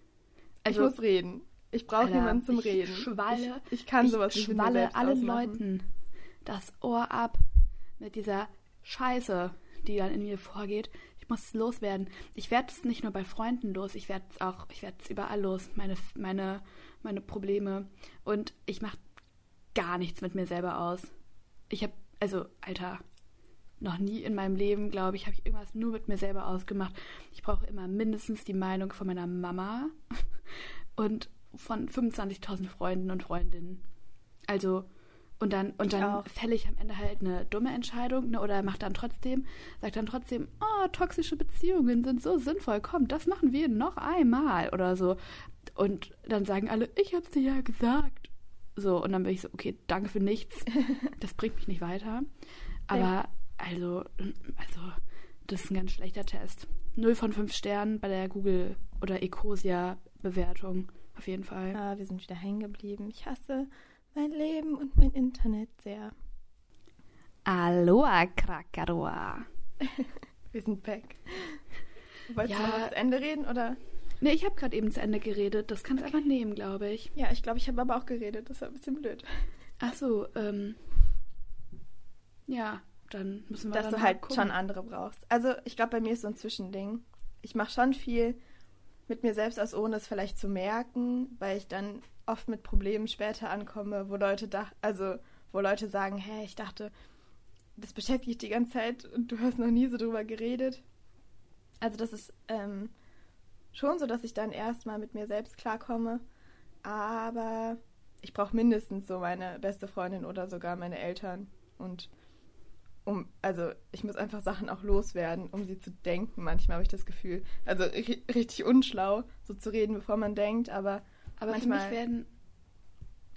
Also, ich muss reden. Ich brauche jemanden zum ich Reden. Schwalle, ich, ich kann ich sowas nicht schwalle allen ausmachen. Leuten das Ohr ab mit dieser Scheiße, die dann in mir vorgeht. Ich muss es loswerden. Ich werde es nicht nur bei Freunden los, ich werde es auch, ich werde es überall los, meine, meine, meine Probleme. Und ich mache gar nichts mit mir selber aus. Ich habe, also, Alter, noch nie in meinem Leben, glaube ich, habe ich irgendwas nur mit mir selber ausgemacht. Ich brauche immer mindestens die Meinung von meiner Mama und von 25.000 Freunden und Freundinnen. Also, und dann, und Ich dann auch. fälle ich am Ende halt eine dumme Entscheidung ne, oder macht dann trotzdem, sagt dann trotzdem, oh, toxische Beziehungen sind so sinnvoll, komm, das machen wir noch einmal oder so. Und dann sagen alle, ich hab's dir ja gesagt. So, und dann bin ich so, okay, danke für nichts. Das bringt mich nicht weiter. Aber, also, also, das ist ein ganz schlechter Test. Null von fünf Sternen bei der Google- oder Ecosia-Bewertung. Auf jeden Fall. Ah, wir sind wieder hängen geblieben. Ich hasse mein Leben und mein Internet sehr. Aloha, Krakaroa. Wir sind back. Wolltest Ja. du noch das Ende reden oder? Nee, ich habe gerade eben zu Ende geredet. Das kannst du einfach nehmen, glaube ich. Ja, ich glaube, ich habe aber auch geredet. Das war ein bisschen blöd. Ach so, ähm. Ja, dann müssen wir Dass dann du halt gucken. schon andere brauchst. Also, ich glaube, bei mir ist so ein Zwischending. Ich mache schon viel mit mir selbst aus, ohne es vielleicht zu merken, weil ich dann oft mit Problemen später ankomme, wo Leute dach also wo Leute sagen, hey, ich dachte, das beschäftigt dich die ganze Zeit und du hast noch nie so drüber geredet. Also das ist ähm, schon so, dass ich dann erstmal mit mir selbst klarkomme, aber ich brauche mindestens so meine beste Freundin oder sogar meine Eltern und um, also ich muss einfach Sachen auch loswerden, um sie zu denken. Manchmal habe ich das Gefühl, also ri- richtig unschlau, so zu reden, bevor man denkt, aber Aber manchmal, für mich werden.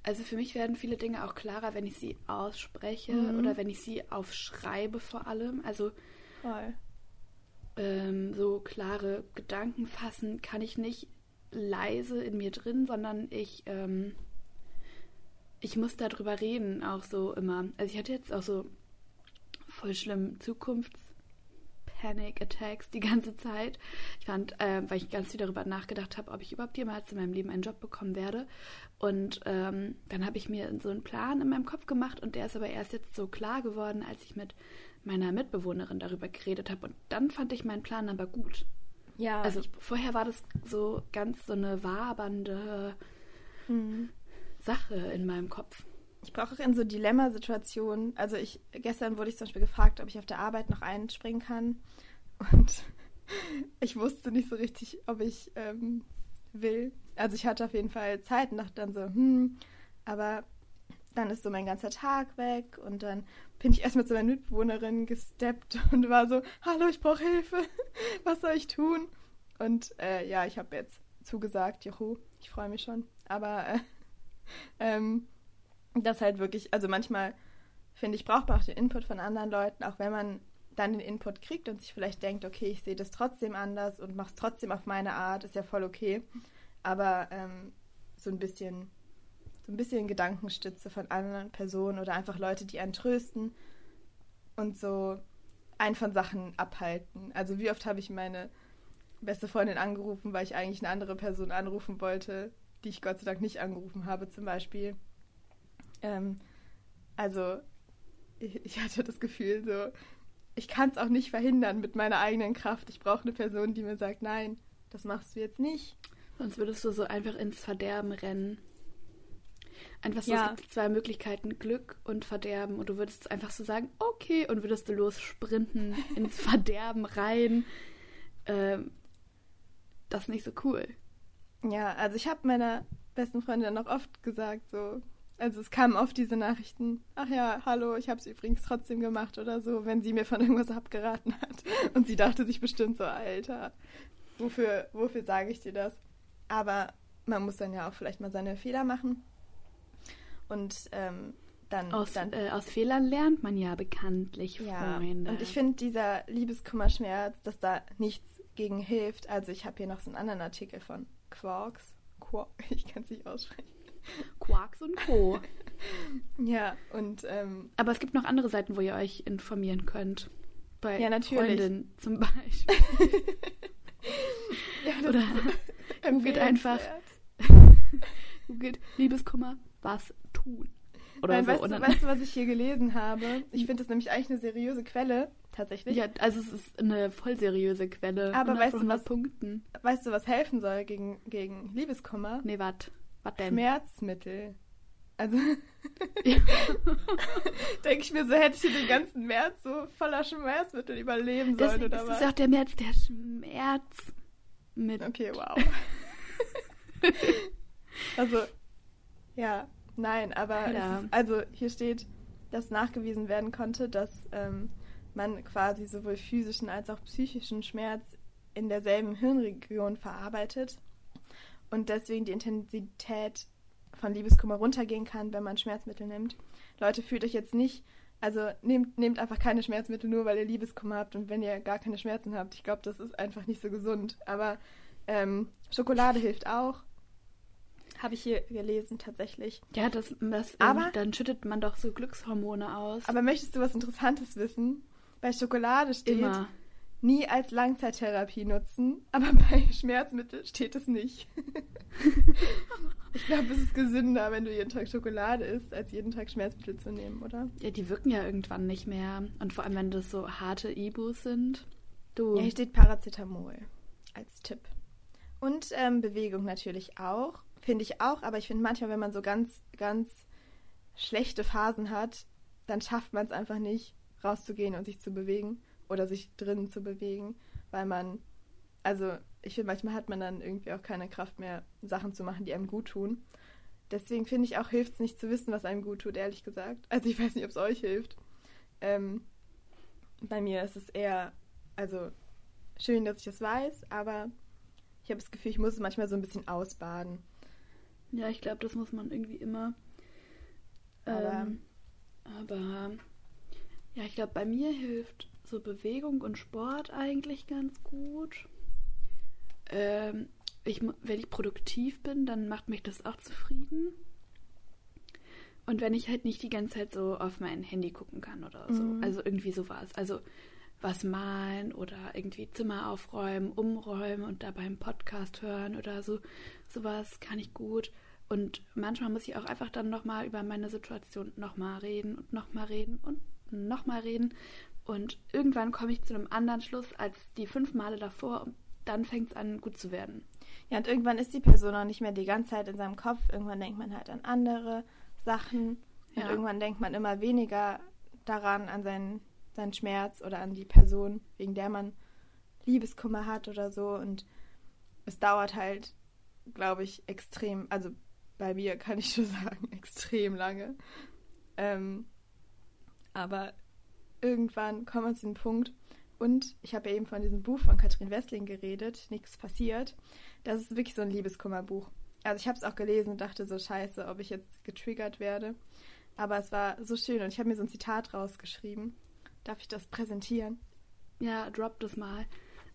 Also für mich werden viele Dinge auch klarer, wenn ich sie ausspreche Mhm. oder wenn ich sie aufschreibe vor allem. Also voll. Ähm, so klare Gedanken fassen kann ich nicht leise in mir drin, sondern ich, ähm, ich muss darüber reden, auch so immer. Also ich hatte jetzt auch so voll schlimm Zukunfts-Panic-Attacks die ganze Zeit. Ich fand, äh, weil ich ganz viel darüber nachgedacht habe, ob ich überhaupt jemals in meinem Leben einen Job bekommen werde. Und ähm, dann habe ich mir so einen Plan in meinem Kopf gemacht und der ist aber erst jetzt so klar geworden, als ich mit meiner Mitbewohnerin darüber geredet habe. Und dann fand ich meinen Plan aber gut. Ja, Also ich, vorher war das so ganz so eine wabernde Mhm. Sache in meinem Kopf. ich brauche auch in so Dilemmasituationen, also ich, gestern wurde ich zum Beispiel gefragt, ob ich auf der Arbeit noch einspringen kann und ich wusste nicht so richtig, ob ich ähm, will. Also ich hatte auf jeden Fall Zeit und dachte dann so, hm, aber dann ist so mein ganzer Tag weg und dann bin ich erst mit so meiner Mitbewohnerin gesteppt und war so, hallo, ich brauche Hilfe, was soll ich tun? Und äh, ja, ich habe jetzt zugesagt, juhu, ich freue mich schon. Aber äh, ähm, das halt wirklich, also manchmal finde ich, braucht man auch den Input von anderen Leuten, auch wenn man dann den Input kriegt und sich vielleicht denkt, okay, ich sehe das trotzdem anders und mache es trotzdem auf meine Art, ist ja voll okay. Aber ähm, so ein bisschen, so ein bisschen Gedankenstütze von anderen Personen oder einfach Leute, die einen trösten und so einen von Sachen abhalten. Also wie oft habe ich meine beste Freundin angerufen, weil ich eigentlich eine andere Person anrufen wollte, die ich Gott sei Dank nicht angerufen habe, zum Beispiel. Ähm, also ich, hatte das Gefühl, so, ich kann es auch nicht verhindern mit meiner eigenen Kraft. Ich brauche eine Person, die mir sagt, nein, das machst du jetzt nicht. Sonst würdest du so einfach ins Verderben rennen. Einfach so, Ja. es gibt zwei Möglichkeiten, Glück und Verderben. Und du würdest einfach so sagen, okay, und würdest du los sprinten ins Verderben rein. Ähm, das ist nicht so cool. Ja, also ich habe meiner besten Freundin noch oft gesagt, so, also es kamen oft diese Nachrichten, ach ja, hallo, ich habe es übrigens trotzdem gemacht oder so, wenn sie mir von irgendwas abgeraten hat. Und sie dachte sich bestimmt so, Alter, wofür, wofür sage ich dir das? Aber man muss dann ja auch vielleicht mal seine Fehler machen. Und ähm, dann, Aus, dann äh, aus Fehlern lernt man ja bekanntlich, Ja, Freunde. und ich finde dieser Liebeskummerschmerz, dass da nichts gegen hilft. Also ich habe hier noch so einen anderen Artikel von Quarks. Quark, ich kann es nicht aussprechen. Quarks und Co. Ja, und ähm, Aber es gibt noch andere Seiten, wo ihr euch informieren könnt. Bei Ja, natürlich. Freundinnen zum Beispiel. ja, Oder googelt einfach googelt Liebeskummer, was tun. Oder Nein, so. weißt, du, weißt du, was ich hier gelesen habe? Ich finde das nämlich eigentlich eine seriöse Quelle, tatsächlich. ja, also es ist eine voll seriöse Quelle. Aber 100 weißt du 100 was- Punkten. Weißt du, was helfen soll gegen, gegen Liebeskummer? Nee, wat? Was denn? Schmerzmittel. Also Ja. denke ich mir so, hätte ich hier den ganzen März so voller Schmerzmittel überleben sollen Deswegen oder ist was? auch der März der Schmerz mit. Okay, wow. also, ja, nein, aber Ja. ist, also hier steht, dass nachgewiesen werden konnte, dass ähm, man quasi sowohl physischen als auch psychischen Schmerz in derselben Hirnregion verarbeitet und deswegen die Intensität von Liebeskummer runtergehen kann, wenn man Schmerzmittel nimmt. Leute, fühlt euch jetzt nicht, also nehmt, nehmt einfach keine Schmerzmittel nur, weil ihr Liebeskummer habt und wenn ihr gar keine Schmerzen habt. Ich glaube, das ist einfach nicht so gesund. Aber ähm, Schokolade hilft auch. Habe ich hier gelesen tatsächlich. Ja, das, das Aber- ähm, dann schüttet man doch so Glückshormone aus. Aber möchtest du was Interessantes wissen? Bei Schokolade steht immer. nie als Langzeittherapie nutzen, aber bei Schmerzmittel steht es nicht. ich glaube, es ist gesünder, wenn du jeden Tag Schokolade isst, als jeden Tag Schmerzmittel zu nehmen, oder? Ja, die wirken ja irgendwann nicht mehr. Und vor allem, wenn das so harte Ibus sind. Du. Ja, hier steht Paracetamol als Tipp. Und ähm, Bewegung natürlich auch. Finde ich auch, aber ich finde manchmal, wenn man so ganz, ganz schlechte Phasen hat, dann schafft man es einfach nicht, rauszugehen und sich zu bewegen oder sich drinnen zu bewegen, weil man, also ich finde, manchmal hat man dann irgendwie auch keine Kraft mehr, Sachen zu machen, die einem gut tun. Deswegen finde ich auch, hilft es nicht zu wissen, was einem gut tut, ehrlich gesagt. Also ich weiß nicht, ob es euch hilft. Ähm, bei mir ist es eher, also schön, dass ich das weiß, aber ich habe das Gefühl, ich muss es manchmal so ein bisschen ausbaden. Ja, ich glaube, das muss man irgendwie immer. Aber- Ähm, aber ja, ich glaube, bei mir hilft so Bewegung und Sport eigentlich ganz gut. Ähm, ich, wenn ich produktiv bin, dann macht mich das auch zufrieden. Und wenn ich halt nicht die ganze Zeit so auf mein Handy gucken kann oder so. Mhm. Also irgendwie sowas. Also was malen oder irgendwie Zimmer aufräumen, umräumen und dabei einen Podcast hören oder so. Sowas kann ich gut. Und manchmal muss ich auch einfach dann nochmal über meine Situation nochmal reden und nochmal reden und nochmal reden. Und irgendwann komme ich zu einem anderen Schluss als die fünf Male davor und dann fängt es an, gut zu werden. Ja, und irgendwann ist die Person auch nicht mehr die ganze Zeit in seinem Kopf. Irgendwann denkt man halt an andere Sachen. Und Ja. irgendwann denkt man immer weniger daran, an seinen, seinen Schmerz oder an die Person, wegen der man Liebeskummer hat oder so. Und es dauert halt, glaube ich, extrem, also bei mir kann ich schon sagen, extrem lange. Ähm, aber irgendwann kommt man zu dem Punkt, und ich habe ja eben von diesem Buch von Katrin Wessling geredet, Nichts passiert. Das ist wirklich so ein Liebeskummerbuch. Also ich habe es auch gelesen und dachte so, scheiße, ob ich jetzt getriggert werde. Aber es war so schön und ich habe mir so ein Zitat rausgeschrieben. Darf ich das präsentieren? Ja, drop das mal.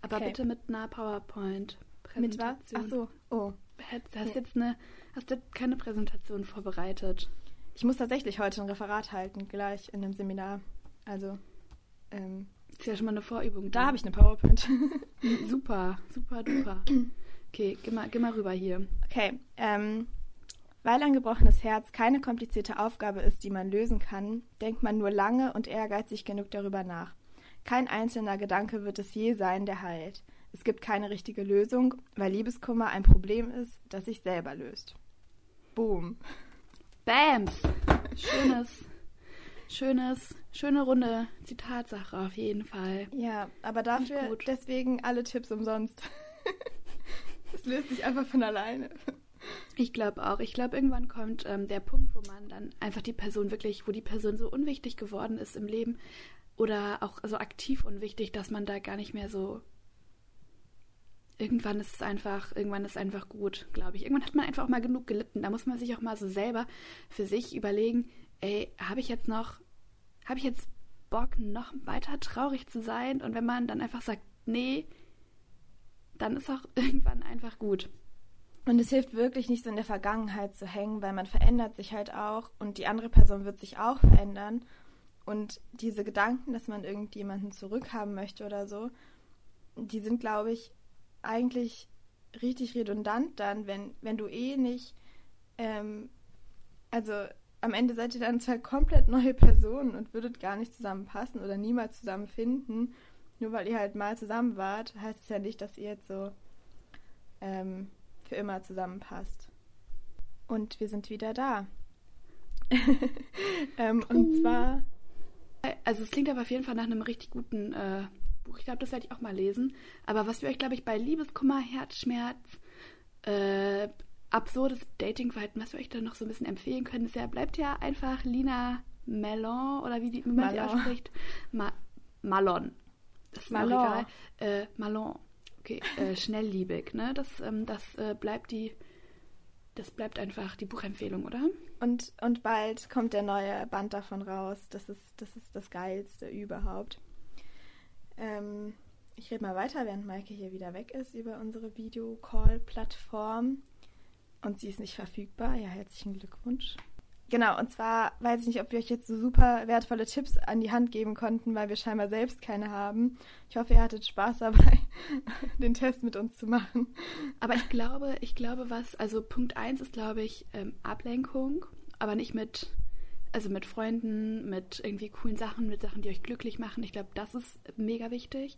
Aber Okay. bitte mit einer PowerPoint. Mit was? Ach so. Oh. Hast, hast Ja. jetzt eine, hast du keine Präsentation vorbereitet? Ich muss tatsächlich heute ein Referat halten, gleich in einem Seminar. Also, ähm, Ist ja schon mal eine Vorübung. da habe ich eine PowerPoint. Super, super, duper. Okay, geh mal, geh mal rüber hier. Okay, ähm, weil ein gebrochenes Herz keine komplizierte Aufgabe ist, die man lösen kann, denkt man nur lange und ehrgeizig genug darüber nach. Kein einzelner Gedanke wird es je sein, der heilt. Es gibt keine richtige Lösung, weil Liebeskummer ein Problem ist, das sich selber löst. Boom. Bams! Schönes, schönes, schöne runde Zitatsache auf jeden Fall. Ja, aber dafür gut. deswegen alle Tipps umsonst. Es löst sich einfach von alleine. Ich glaube auch. Ich glaube, irgendwann kommt ähm, der Punkt, wo man dann einfach die Person wirklich, wo die Person so unwichtig geworden ist im Leben oder auch so aktiv unwichtig, dass man da gar nicht mehr so. Irgendwann ist es einfach, irgendwann ist es einfach gut, glaube ich. Irgendwann hat man einfach auch mal genug gelitten. Da muss man sich auch mal so selber für sich überlegen, ey, habe ich jetzt noch, habe ich jetzt Bock, noch weiter traurig zu sein? Und wenn man dann einfach sagt, nee, dann ist auch irgendwann einfach gut. Und es hilft wirklich nicht so in der Vergangenheit zu hängen, weil man verändert sich halt auch und die andere Person wird sich auch verändern. Und diese Gedanken, dass man irgendjemanden zurückhaben möchte oder so, die sind, glaube ich, eigentlich richtig redundant dann, wenn, wenn du eh nicht, ähm, also am Ende seid ihr dann zwei komplett neue Personen und würdet gar nicht zusammenpassen oder niemals zusammenfinden. Nur weil ihr halt mal zusammen wart, heißt es ja nicht, dass ihr jetzt so ähm, für immer zusammenpasst. Und wir sind wieder da. ähm, und zwar, Also es klingt aber auf jeden Fall nach einem richtig guten äh, Buch. Ich glaube, das werde ich auch mal lesen. Aber was wir euch, glaube ich, bei Liebeskummer, Herzschmerz, äh, absurdes Datingverhalten, was wir euch da noch so ein bisschen empfehlen können, ist ja, bleibt ja einfach Lina Mellon oder wie, die, wie man sie Malon. ausspricht. Ma Malon. Das ist mir auch egal. Äh, Malon. Okay, äh, schnellliebig, ne? Das, ähm, das äh, bleibt die, das bleibt einfach die Buchempfehlung, oder? und, und bald kommt der neue Band davon raus. Das ist das, ist das Geilste überhaupt. Ähm, ich rede mal weiter, während Maike hier wieder weg ist über unsere Videocall-Plattform. Und sie ist nicht verfügbar. Ja, herzlichen Glückwunsch. Genau, und zwar weiß ich nicht, ob wir euch jetzt so super wertvolle Tipps an die Hand geben konnten, weil wir scheinbar selbst keine haben. Ich hoffe, ihr hattet Spaß dabei, den Test mit uns zu machen. Aber ich glaube, ich glaube, was, also Punkt 1 ist, glaube ich, ähm, Ablenkung, aber nicht mit, also mit Freunden, mit irgendwie coolen Sachen, mit Sachen, die euch glücklich machen. Ich glaube, das ist mega wichtig.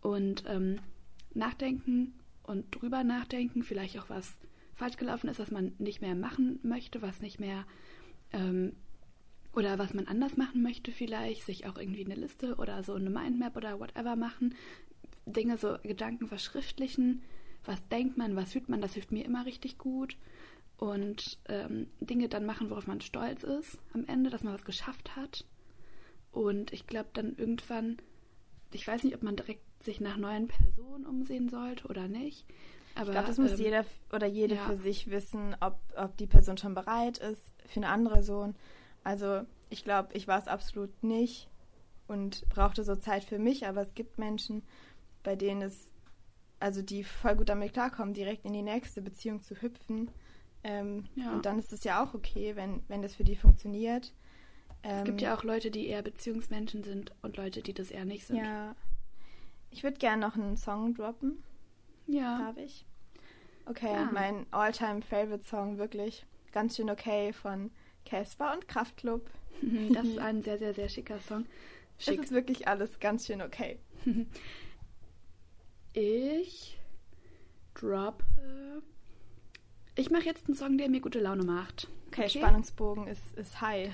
Und ähm, nachdenken und drüber nachdenken, vielleicht auch was falsch gelaufen ist, was man nicht mehr machen möchte, was nicht mehr ähm, oder was man anders machen möchte vielleicht, sich auch irgendwie eine Liste oder so eine Mindmap oder whatever machen, Dinge so Gedanken verschriftlichen, was denkt man, was fühlt man, das hilft mir immer richtig gut. Und ähm, Dinge dann machen, worauf man stolz ist am Ende, dass man was geschafft hat. Und ich glaube dann irgendwann, ich weiß nicht, ob man direkt sich nach neuen Personen umsehen sollte oder nicht, aber Ich glaube, das muss ähm, jeder oder jede ja. für sich wissen, ob, ob die Person schon bereit ist für eine andere Person. Also ich glaube, ich war es absolut nicht und brauchte so Zeit für mich, aber es gibt Menschen, bei denen es, also die voll gut damit klarkommen, direkt in die nächste Beziehung zu hüpfen. Ähm, Ja. Und dann ist es ja auch okay, wenn, wenn das für die funktioniert. Es Ähm, gibt ja auch Leute, die eher Beziehungsmenschen sind und Leute, die das eher nicht sind. Ja. Ich würde gerne noch einen Song droppen. Ja. Darf ich? Okay, Ja. mein all-time favorite Song wirklich. Ganz schön okay von Casper und Kraftklub. Das ist ein sehr, sehr, sehr schicker Song. Es Schick. ist wirklich alles ganz schön okay. Ich droppe. Ich mache jetzt einen Song, der mir gute Laune macht. Okay, Spannungsbogen ist, ist high.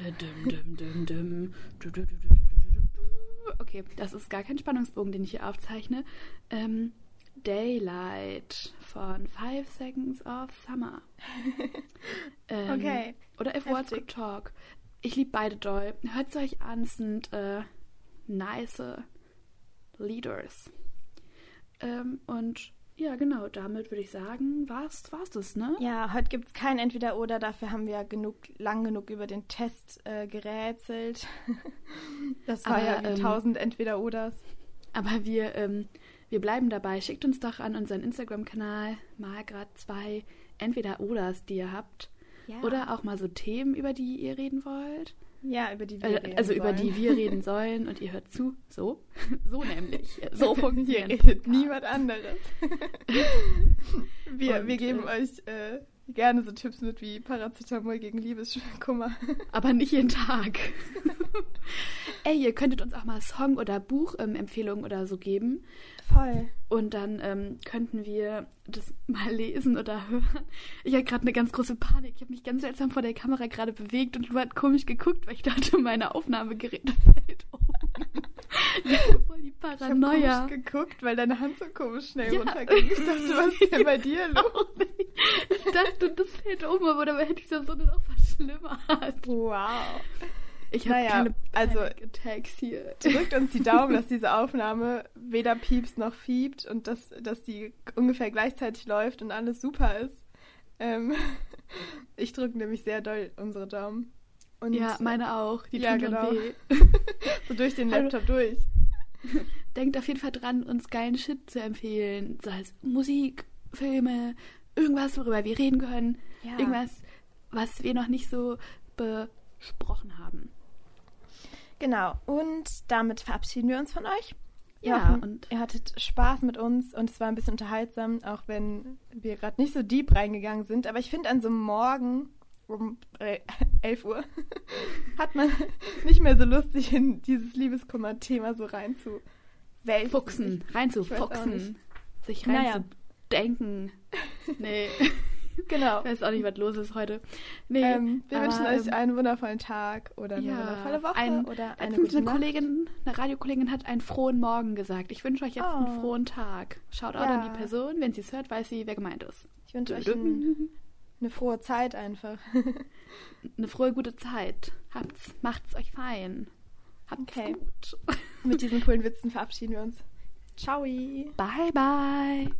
Okay, das ist gar kein Spannungsbogen, den ich hier aufzeichne. Ähm, Daylight von Five Seconds of Summer. ähm, Okay, Oder If Words. Could Talk. Ich liebe beide doll. Hört es euch an, es sind äh, nice Leaders. Ähm, und Ja, genau. Damit würde ich sagen, war's, war's das, ne? Ja, heute gibt es kein Entweder-Oder. Dafür haben wir ja genug, lang genug über den Test äh, gerätselt. das war Aber, ja ähm, tausend Entweder-Oders. Aber wir, ähm, wir bleiben dabei. Schickt uns doch an unseren Instagram-Kanal mal gerade zwei Entweder-Oders, die ihr habt. Ja. Oder auch mal so Themen, über die ihr reden wollt. Ja, über die wir Äh, reden also über sollen. die wir reden sollen und ihr hört zu. So. So nämlich. So Hier funktioniert redet Podcast. niemand anderes. wir, Und, wir geben äh, euch äh, gerne so Tipps mit wie Paracetamol gegen Liebeskummer. Aber nicht jeden Tag. Ey, ihr könntet uns auch mal Song- oder Buchempfehlungen oder so geben. Voll. Und dann ähm, könnten wir das mal lesen oder hören. Ich hatte gerade eine ganz große Panik. Ich habe mich ganz seltsam vor der Kamera gerade bewegt und Lu hat komisch geguckt, weil ich dachte, meine Aufnahmegerät fällt um. Ich hab voll die Ich habe Paranoia. komisch geguckt, weil deine Hand so komisch schnell Ja. runterging. Ich dachte, was ist denn bei dir los? Ich dachte, das fällt um, aber dabei hätte ich das so noch verschlimmert. Wow. Ich habe Naja, keine also- Attacks hier. Drückt uns die Daumen, dass diese Aufnahme weder piepst noch fiebt und dass, dass die ungefähr gleichzeitig läuft und alles super ist. Ähm, ich drücke nämlich sehr doll unsere Daumen. Und Ja, meine auch. Die Ja, genau. so durch den. Laptop durch. Denkt auf jeden Fall dran, uns geilen Shit zu empfehlen. Sei es Musik, Filme, irgendwas, worüber wir reden können. Ja. Irgendwas, was wir noch nicht so besprochen haben. Genau. Und damit verabschieden wir uns von euch. Ja, hoffen, und- ihr hattet Spaß mit uns und es war ein bisschen unterhaltsam, auch wenn wir gerade nicht so deep reingegangen sind. Aber ich finde, an so einem Morgen um äh, 11 Uhr hat man nicht mehr so Lust, sich in dieses Liebeskummer-Thema so. Fuchsen, rein zu Ich weiß auch fuchsen. nicht. Sich rein Naja. zu denken. Nee, Genau. ich weiß auch nicht, was los ist heute. Nee, Ähm, wir aber, wünschen euch ähm, einen wundervollen Tag oder eine ja, wundervolle Woche ein, oder eine gute eine. Kollegin, eine Radiokollegin hat einen frohen Morgen gesagt. Ich wünsche euch jetzt einen Oh. frohen Tag. Schaut auch Ja. an die Person. Wenn sie es hört, weiß sie, wer gemeint ist. Ich wünsche euch ein, eine frohe Zeit einfach. Eine frohe, gute Zeit. Habt's, macht's euch fein. Habt's Okay. gut. Mit diesen coolen Witzen verabschieden wir uns. Ciao. Bye, bye.